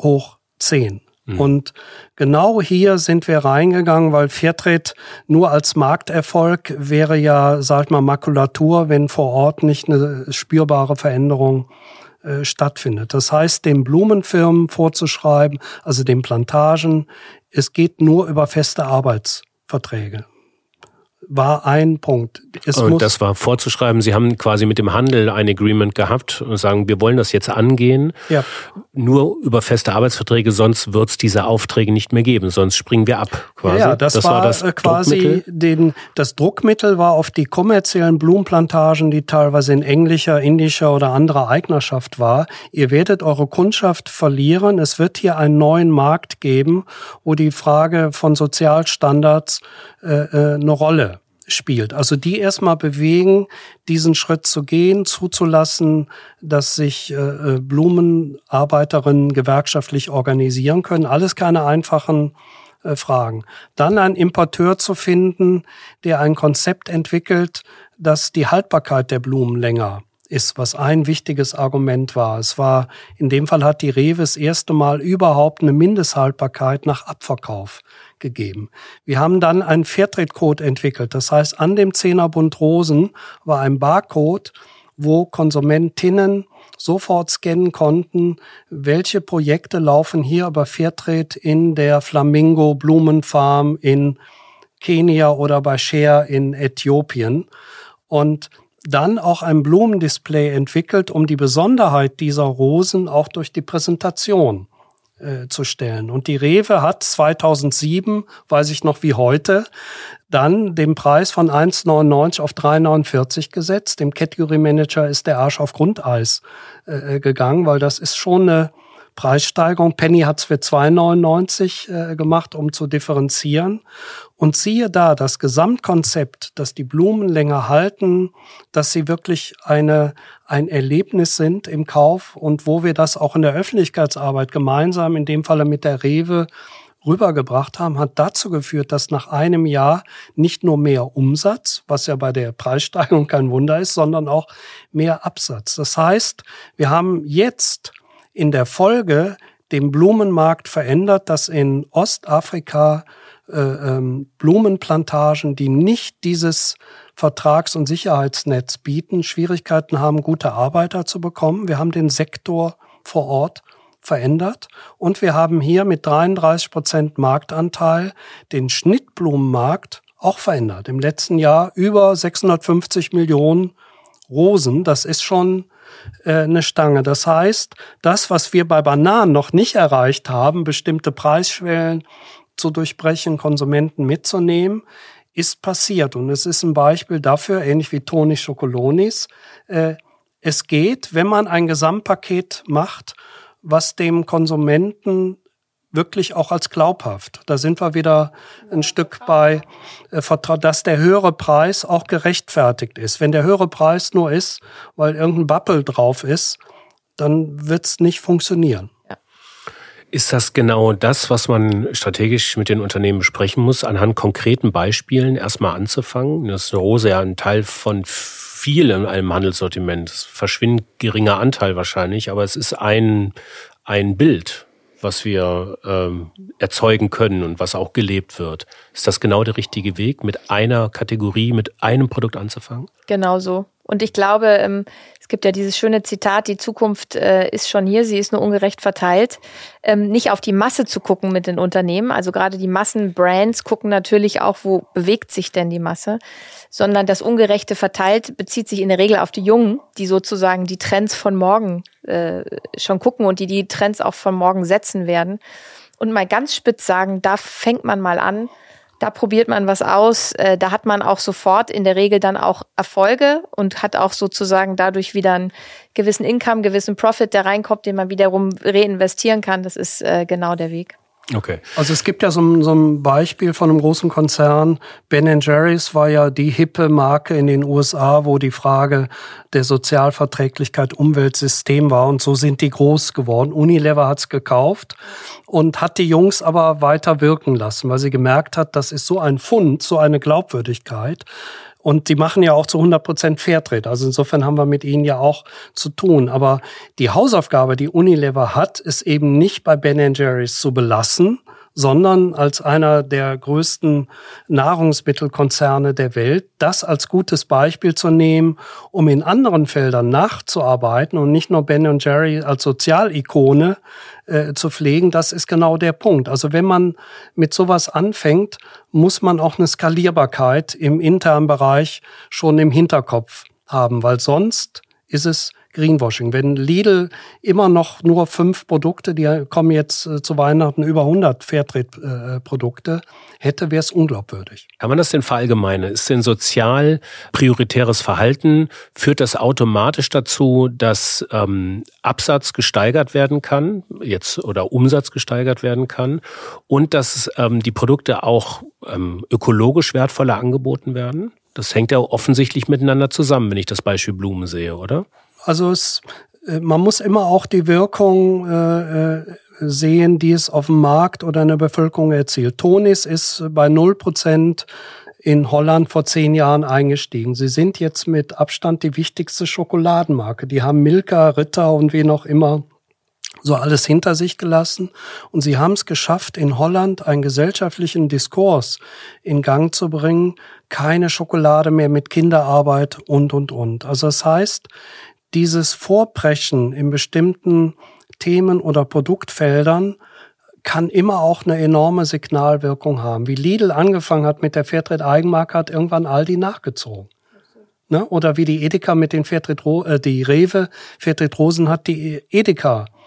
hoch zehn. Mhm. Und genau hier sind wir reingegangen, weil Fairtrade nur als Markterfolg wäre ja, sag ich mal, Makulatur, wenn vor Ort nicht eine spürbare Veränderung äh, stattfindet. Das heißt, den Blumenfirmen vorzuschreiben, also den Plantagen, es geht nur über feste Arbeitsverträge war ein Punkt. Es und das war vorzuschreiben, Sie haben quasi mit dem Handel ein Agreement gehabt und sagen, wir wollen das jetzt angehen. Ja. Nur über feste Arbeitsverträge, sonst wird es diese Aufträge nicht mehr geben, sonst springen wir ab. Quasi. Ja, das, das war, war, das äh, quasi Druckmittel. den, das Druckmittel war auf die kommerziellen Blumenplantagen, die teilweise in englischer, indischer oder anderer Eignerschaft war. Ihr werdet eure Kundschaft verlieren. Es wird hier einen neuen Markt geben, wo die Frage von Sozialstandards eine Rolle spielt. Also die erstmal bewegen, diesen Schritt zu gehen, zuzulassen, dass sich äh, äh, Blumenarbeiterinnen gewerkschaftlich organisieren können. Alles keine einfachen äh, Fragen. Dann einen Importeur zu finden, der ein Konzept entwickelt, dass die Haltbarkeit der Blumen länger ist, was ein wichtiges Argument war. Es war, in dem Fall hat die Rewe das erste Mal überhaupt eine Mindesthaltbarkeit nach Abverkauf gegeben. Wir haben dann einen Fairtrade-Code entwickelt. Das heißt, an dem Zehnerbund Rosen war ein Barcode, wo Konsumentinnen sofort scannen konnten, welche Projekte laufen hier über Fairtrade in der Flamingo Blumenfarm in Kenia oder bei Share in Äthiopien. Und dann auch ein Blumendisplay entwickelt, um die Besonderheit dieser Rosen auch durch die Präsentation äh, zu stellen. Und die Rewe hat 2007, weiß ich noch wie heute, dann den Preis von 1,99 auf 3,49 gesetzt. Dem Category Manager ist der Arsch auf Grundeis äh, äh gegangen, weil das ist schon eine Preissteigerung. Penny hat es für 2,99 äh, gemacht, um zu differenzieren. Und siehe da, das Gesamtkonzept, dass die Blumen länger halten, dass sie wirklich eine, ein Erlebnis sind im Kauf und wo wir das auch in der Öffentlichkeitsarbeit gemeinsam, in dem Falle mit der Rewe, rübergebracht haben, hat dazu geführt, dass nach einem Jahr nicht nur mehr Umsatz, was ja bei der Preissteigerung kein Wunder ist, sondern auch mehr Absatz. Das heißt, wir haben jetzt in der Folge den Blumenmarkt verändert, dass in Ostafrika äh, ähm, Blumenplantagen, die nicht dieses Vertrags- und Sicherheitsnetz bieten, Schwierigkeiten haben, gute Arbeiter zu bekommen. Wir haben den Sektor vor Ort verändert und wir haben hier mit 33 Prozent Marktanteil den Schnittblumenmarkt auch verändert. Im letzten Jahr über 650 Millionen Rosen. Das ist schon äh, eine Stange. Das heißt, das, was wir bei Bananen noch nicht erreicht haben, bestimmte Preisschwellen zu durchbrechen, Konsumenten mitzunehmen, ist passiert. Und es ist ein Beispiel dafür, ähnlich wie Toni Schokolonis. Äh, es geht, wenn man ein Gesamtpaket macht, was dem Konsumenten wirklich auch als glaubhaft. Da sind wir wieder ein Stück bei, äh, dass der höhere Preis auch gerechtfertigt ist. Wenn der höhere Preis nur ist, weil irgendein Bappel drauf ist, dann wird es nicht funktionieren. Ist das genau das, was man strategisch mit den Unternehmen besprechen muss, anhand konkreten Beispielen erstmal anzufangen? Das ist eine Rose ja ein Teil von viel in einem Handelssortiment. Verschwindend geringer Anteil wahrscheinlich, aber es ist ein, ein Bild was wir ähm, erzeugen können und was auch gelebt wird. Ist das genau der richtige Weg, mit einer Kategorie, mit einem Produkt anzufangen? Genau so. Und ich glaube, ähm, es gibt ja dieses schöne Zitat, die Zukunft äh, ist schon hier, sie ist nur ungerecht verteilt. Ähm, nicht auf die Masse zu gucken mit den Unternehmen, also gerade die Massenbrands gucken natürlich auch, wo bewegt sich denn die Masse, sondern das Ungerechte verteilt bezieht sich in der Regel auf die Jungen, die sozusagen die Trends von morgen äh, schon gucken und die die Trends auch von morgen setzen werden. Und mal ganz spitz sagen, da fängt man mal an, da probiert man was aus. Äh, da hat man auch sofort in der Regel dann auch Erfolge und hat auch sozusagen dadurch wieder einen gewissen Income, gewissen Profit, der reinkommt, den man wiederum reinvestieren kann. Das ist äh, genau der Weg. Okay. Also es gibt ja so, so ein Beispiel von einem großen Konzern. Ben Jerry's war ja die hippe Marke in den USA, wo die Frage der Sozialverträglichkeit Umweltsystem war. Und so sind die groß geworden. Unilever hat's gekauft und hat die Jungs aber weiter wirken lassen, weil sie gemerkt hat, das ist so ein Fund, so eine Glaubwürdigkeit. Und die machen ja auch zu 100 Prozent Fairtrade. Also insofern haben wir mit ihnen ja auch zu tun. Aber die Hausaufgabe, die Unilever hat, ist eben nicht bei Ben Jerry's zu belassen, sondern als einer der größten Nahrungsmittelkonzerne der Welt, das als gutes Beispiel zu nehmen, um in anderen Feldern nachzuarbeiten und nicht nur Ben Jerry als Sozialikone äh, zu pflegen, das ist genau der Punkt. Also wenn man mit sowas anfängt, muss man auch eine Skalierbarkeit im internen Bereich schon im Hinterkopf haben, weil sonst ist es Greenwashing. Wenn Lidl immer noch nur fünf Produkte, die kommen jetzt äh, zu Weihnachten über 100 Fairtrade-Produkte, hätte, wäre es unglaubwürdig. Kann man das denn verallgemeinern? Ist denn sozial prioritäres Verhalten, führt das automatisch dazu, dass ähm, Absatz gesteigert werden kann, jetzt oder Umsatz gesteigert werden kann und dass ähm, die Produkte auch ähm, ökologisch wertvoller angeboten werden? Das hängt ja offensichtlich miteinander zusammen, wenn ich das Beispiel Blumen sehe, oder? Also es, äh, man muss immer auch die Wirkung äh, äh, sehen, die es auf dem Markt oder in der Bevölkerung erzielt. Tonis ist bei 0% in Holland vor zehn Jahren eingestiegen. Sie sind jetzt mit Abstand die wichtigste Schokoladenmarke. Die haben Milka, Ritter und wie noch immer so alles hinter sich gelassen. Und sie haben es geschafft, in Holland einen gesellschaftlichen Diskurs in Gang zu bringen. Keine Schokolade mehr mit Kinderarbeit und, und, und. Also das heißt, dieses Vorbrechen in bestimmten Themen oder Produktfeldern kann immer auch eine enorme Signalwirkung haben. Wie Lidl angefangen hat mit der Fairtrade Eigenmarke, hat irgendwann Aldi nachgezogen. Ne? Oder wie die Edeka mit den Fairtrade, äh, die Rewe Fairtrade Rosen hat die Edeka äh,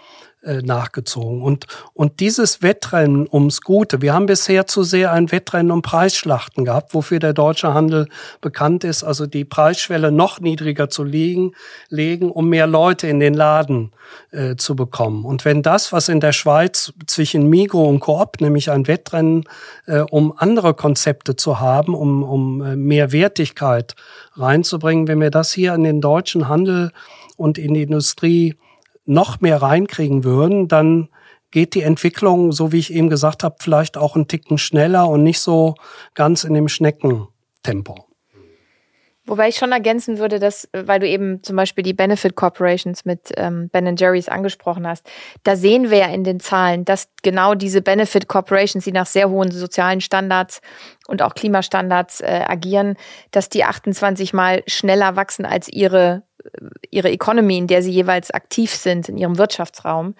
nachgezogen. Und, und dieses Wettrennen ums Gute, wir haben bisher zu sehr ein Wettrennen um Preisschlachten gehabt, wofür der deutsche Handel bekannt ist, also die Preisschwelle noch niedriger zu legen, legen um mehr Leute in den Laden äh, zu bekommen. Und wenn das, was in der Schweiz zwischen Migro und Coop, nämlich ein Wettrennen, äh, um andere Konzepte zu haben, um, um äh, mehr Wertigkeit reinzubringen, wenn wir das hier in den deutschen Handel und in die Industrie noch mehr reinkriegen würden, dann geht die Entwicklung, so wie ich eben gesagt habe, vielleicht auch einen Ticken schneller und nicht so ganz in dem Schneckentempo. Wobei ich schon ergänzen würde, dass, weil du eben zum Beispiel die Benefit Corporations mit ähm, Ben Jerry's angesprochen hast, da sehen wir ja in den Zahlen, dass genau diese Benefit Corporations, die nach sehr hohen sozialen Standards und auch Klimastandards äh, agieren, dass die 28 mal schneller wachsen als ihre, ihre Economy, in der sie jeweils aktiv sind, in ihrem Wirtschaftsraum.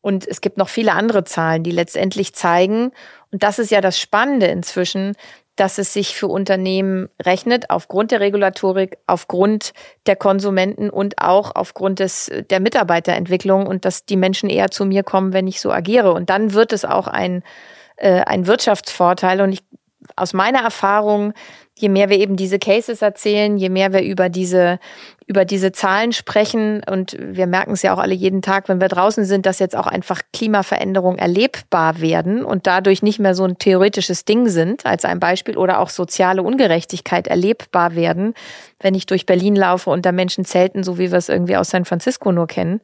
Und es gibt noch viele andere Zahlen, die letztendlich zeigen, und das ist ja das Spannende inzwischen, dass es sich für Unternehmen rechnet, aufgrund der Regulatorik, aufgrund der Konsumenten und auch aufgrund des, der Mitarbeiterentwicklung und dass die Menschen eher zu mir kommen, wenn ich so agiere. Und dann wird es auch ein, äh, ein Wirtschaftsvorteil. Und ich, aus meiner Erfahrung je mehr wir eben diese Cases erzählen, je mehr wir über diese, über diese Zahlen sprechen und wir merken es ja auch alle jeden Tag, wenn wir draußen sind, dass jetzt auch einfach Klimaveränderungen erlebbar werden und dadurch nicht mehr so ein theoretisches Ding sind, als ein Beispiel, oder auch soziale Ungerechtigkeit erlebbar werden, wenn ich durch Berlin laufe und da Menschen zelten, so wie wir es irgendwie aus San Francisco nur kennen.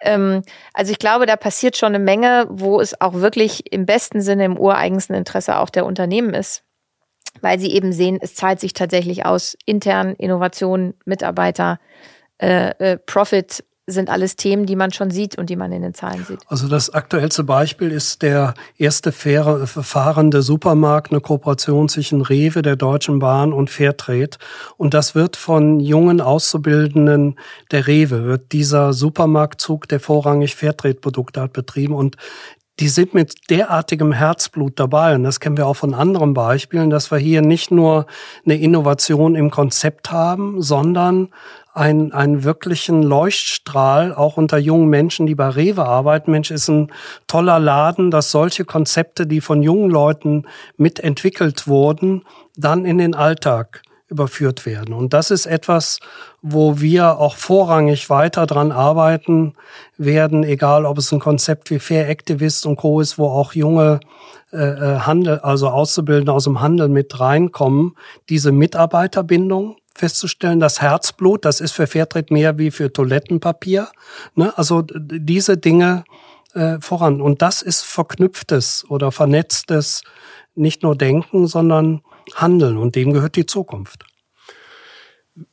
Ähm, also ich glaube, da passiert schon eine Menge, wo es auch wirklich im besten Sinne im ureigensten Interesse auch der Unternehmen ist weil sie eben sehen, es zahlt sich tatsächlich aus. Intern, Innovation, Mitarbeiter, äh, äh, Profit sind alles Themen, die man schon sieht und die man in den Zahlen sieht. Also das aktuellste Beispiel ist der erste faire, fahrende Supermarkt, eine Kooperation zwischen Rewe, der Deutschen Bahn und Fairtrade. Und das wird von jungen Auszubildenden der Rewe, wird dieser Supermarktzug, der vorrangig Fairtrade-Produkte hat, betrieben. Und die sind mit derartigem Herzblut dabei. Und das kennen wir auch von anderen Beispielen, dass wir hier nicht nur eine Innovation im Konzept haben, sondern einen, einen wirklichen Leuchtstrahl auch unter jungen Menschen, die bei Rewe arbeiten. Mensch, ist ein toller Laden, dass solche Konzepte, die von jungen Leuten mitentwickelt wurden, dann in den Alltag überführt werden. Und das ist etwas, wo wir auch vorrangig weiter dran arbeiten werden, egal ob es ein Konzept wie Fair Activist und Co. ist, wo auch junge äh, äh, Handel, also Auszubildende aus dem Handel mit reinkommen, diese Mitarbeiterbindung festzustellen, das Herzblut, das ist für Fairtrade mehr wie für Toilettenpapier. Ne? Also diese Dinge äh, voran. Und das ist verknüpftes oder vernetztes nicht nur Denken, sondern Handeln und dem gehört die Zukunft.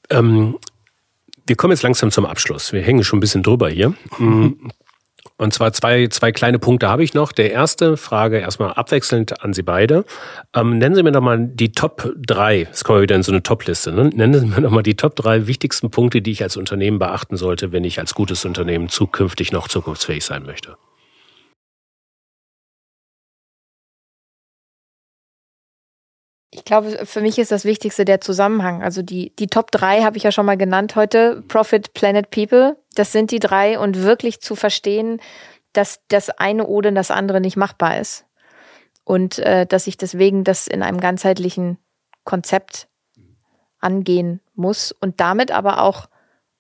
Ähm, wir kommen jetzt langsam zum Abschluss. Wir hängen schon ein bisschen drüber hier. Mhm. Und zwar zwei, zwei kleine Punkte habe ich noch. Der erste Frage erstmal abwechselnd an Sie beide. Ähm, nennen Sie mir doch mal die Top drei. Jetzt kommen wir wieder in so eine Top-Liste. Ne? Nennen Sie mir doch mal die Top drei wichtigsten Punkte, die ich als Unternehmen beachten sollte, wenn ich als gutes Unternehmen zukünftig noch zukunftsfähig sein möchte. Ich glaube, für mich ist das Wichtigste der Zusammenhang. Also die, die Top drei habe ich ja schon mal genannt heute. Profit, Planet, People. Das sind die drei und wirklich zu verstehen, dass das eine oder das andere nicht machbar ist. Und äh, dass ich deswegen das in einem ganzheitlichen Konzept angehen muss und damit aber auch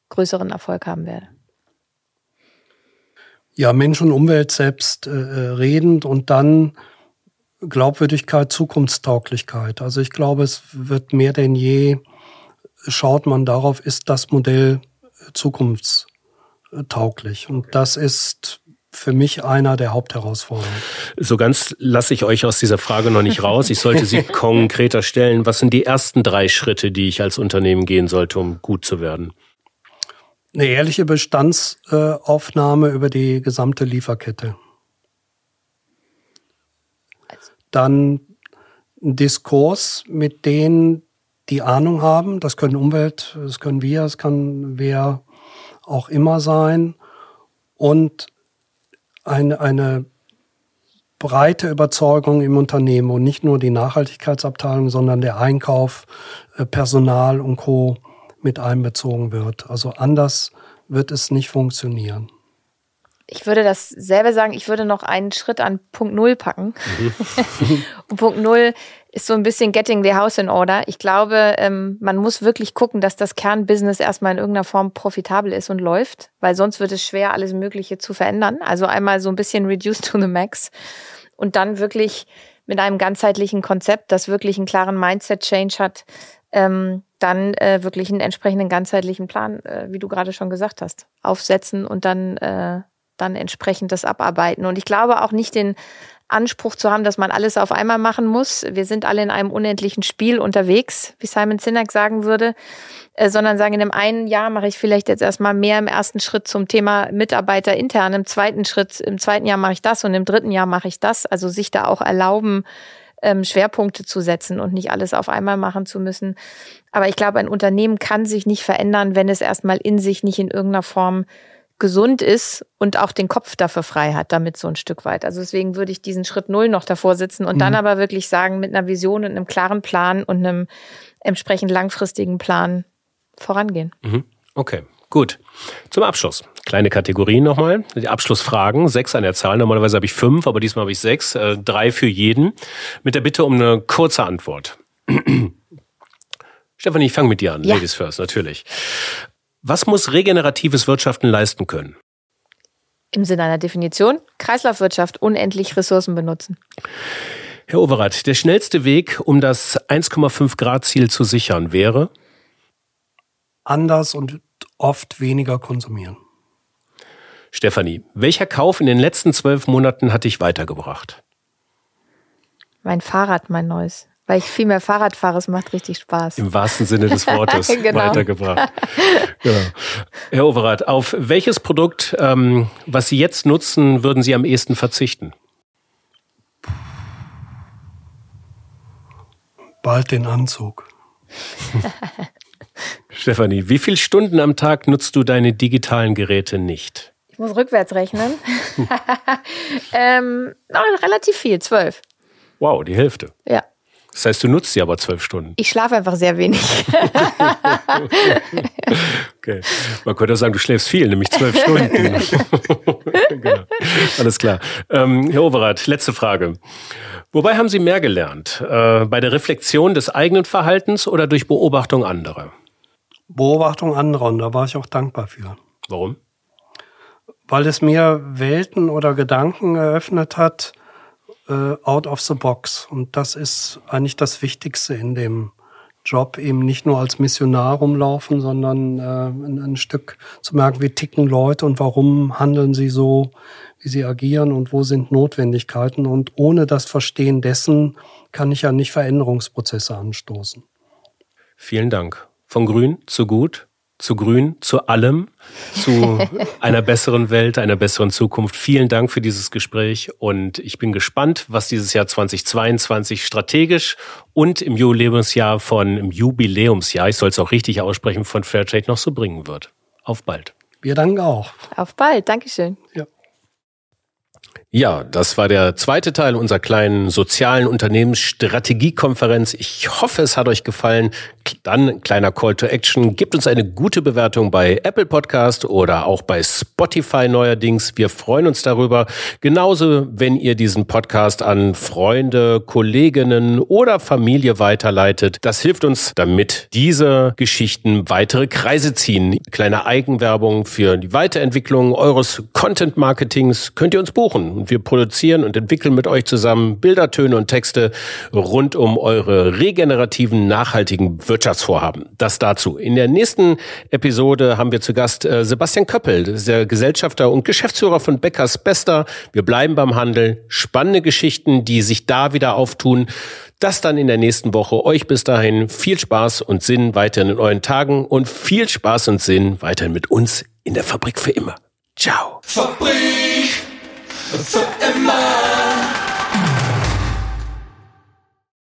größeren Erfolg haben werde. Ja, Mensch und Umwelt selbst äh, äh redend und dann Glaubwürdigkeit, Zukunftstauglichkeit. Also ich glaube, es wird mehr denn je, schaut man darauf, ist das Modell zukunftstauglich. Und das ist für mich einer der Hauptherausforderungen. So ganz lasse ich euch aus dieser Frage noch nicht raus. Ich sollte sie konkreter stellen. Was sind die ersten drei Schritte, die ich als Unternehmen gehen sollte, um gut zu werden? Eine ehrliche Bestandsaufnahme über die gesamte Lieferkette. Dann ein Diskurs mit denen, die Ahnung haben. Das können Umwelt, das können wir, das kann wer auch immer sein. Und eine, eine breite Überzeugung im Unternehmen und nicht nur die Nachhaltigkeitsabteilung, sondern der Einkauf, äh, Personal und Co. mit einbezogen wird. Also anders wird es nicht funktionieren ich würde dasselbe sagen, ich würde noch einen Schritt an Punkt Null packen. Mhm. und Punkt Null ist so ein bisschen getting the house in order. Ich glaube, ähm, man muss wirklich gucken, dass das Kernbusiness erstmal in irgendeiner Form profitabel ist und läuft, weil sonst wird es schwer, alles Mögliche zu verändern. Also einmal so ein bisschen reduce to the max und dann wirklich mit einem ganzheitlichen Konzept, das wirklich einen klaren Mindset-Change hat, ähm, dann äh, wirklich einen entsprechenden ganzheitlichen Plan, äh, wie du gerade schon gesagt hast, aufsetzen und dann äh, dann entsprechend das abarbeiten. Und ich glaube auch nicht den Anspruch zu haben, dass man alles auf einmal machen muss. Wir sind alle in einem unendlichen Spiel unterwegs, wie Simon Sinek sagen würde, äh, sondern sagen, in einem einen Jahr mache ich vielleicht jetzt erstmal mehr im ersten Schritt zum Thema Mitarbeiter intern, im zweiten Schritt, im zweiten Jahr mache ich das und im dritten Jahr mache ich das. Also sich da auch erlauben, ähm, Schwerpunkte zu setzen und nicht alles auf einmal machen zu müssen. Aber ich glaube, ein Unternehmen kann sich nicht verändern, wenn es erstmal in sich nicht in irgendeiner Form gesund ist und auch den Kopf dafür frei hat, damit so ein Stück weit. Also deswegen würde ich diesen Schritt Null noch davor sitzen und mhm. dann aber wirklich sagen, mit einer Vision und einem klaren Plan und einem entsprechend langfristigen Plan vorangehen. Mhm. Okay, gut. Zum Abschluss. Kleine Kategorien nochmal. Die Abschlussfragen. Sechs an der Zahl. Normalerweise habe ich fünf, aber diesmal habe ich sechs. Äh, drei für jeden. Mit der Bitte um eine kurze Antwort. Stefanie, ich fange mit dir an. Ja. Ladies first, natürlich. Was muss regeneratives Wirtschaften leisten können? Im Sinne einer Definition, Kreislaufwirtschaft, unendlich Ressourcen benutzen. Herr Overath, der schnellste Weg, um das 1,5 Grad Ziel zu sichern, wäre? Anders und oft weniger konsumieren. Stefanie, welcher Kauf in den letzten zwölf Monaten hat dich weitergebracht? Mein Fahrrad, mein neues weil ich viel mehr Fahrrad fahre. Es macht richtig Spaß. Im wahrsten Sinne des Wortes genau. weitergebracht. genau. Herr Overath, auf welches Produkt, ähm, was Sie jetzt nutzen, würden Sie am ehesten verzichten? Bald den Anzug. Stefanie, wie viele Stunden am Tag nutzt du deine digitalen Geräte nicht? Ich muss rückwärts rechnen. ähm, relativ viel, zwölf. Wow, die Hälfte. Ja. Das heißt, du nutzt sie aber zwölf Stunden. Ich schlafe einfach sehr wenig. okay. Man könnte auch sagen, du schläfst viel, nämlich zwölf Stunden. genau. Alles klar. Ähm, Herr Overath, letzte Frage. Wobei haben Sie mehr gelernt? Äh, bei der Reflexion des eigenen Verhaltens oder durch Beobachtung anderer? Beobachtung anderer und da war ich auch dankbar für. Warum? Weil es mir Welten oder Gedanken eröffnet hat, äh, out of the box. Und das ist eigentlich das Wichtigste in dem Job, eben nicht nur als Missionar rumlaufen, sondern äh, ein, ein Stück zu merken, wie ticken Leute und warum handeln sie so, wie sie agieren und wo sind Notwendigkeiten. Und ohne das Verstehen dessen kann ich ja nicht Veränderungsprozesse anstoßen. Vielen Dank. Von grün zu gut zu grün, zu allem, zu einer besseren Welt, einer besseren Zukunft. Vielen Dank für dieses Gespräch und ich bin gespannt, was dieses Jahr 2022 strategisch und im Jubiläumsjahr von, im Jubiläumsjahr, ich soll es auch richtig aussprechen, von Fairtrade noch so bringen wird. Auf bald. Wir danken auch. Auf bald. Dankeschön. Ja. Ja, das war der zweite Teil unserer kleinen sozialen Unternehmensstrategiekonferenz. Ich hoffe, es hat euch gefallen. Dann kleiner Call to Action. Gebt uns eine gute Bewertung bei Apple Podcast oder auch bei Spotify neuerdings. Wir freuen uns darüber. Genauso, wenn ihr diesen Podcast an Freunde, Kolleginnen oder Familie weiterleitet. Das hilft uns, damit diese Geschichten weitere Kreise ziehen. Kleine Eigenwerbung für die Weiterentwicklung eures Content Marketings könnt ihr uns buchen wir produzieren und entwickeln mit euch zusammen Bilder, Töne und Texte rund um eure regenerativen, nachhaltigen Wirtschaftsvorhaben. Das dazu. In der nächsten Episode haben wir zu Gast äh, Sebastian Köppel, der Gesellschafter und Geschäftsführer von Beckers Bester. Wir bleiben beim Handel. Spannende Geschichten, die sich da wieder auftun. Das dann in der nächsten Woche. Euch bis dahin viel Spaß und Sinn weiterhin in euren Tagen und viel Spaß und Sinn weiterhin mit uns in der Fabrik für immer. Ciao. Fabrik für immer.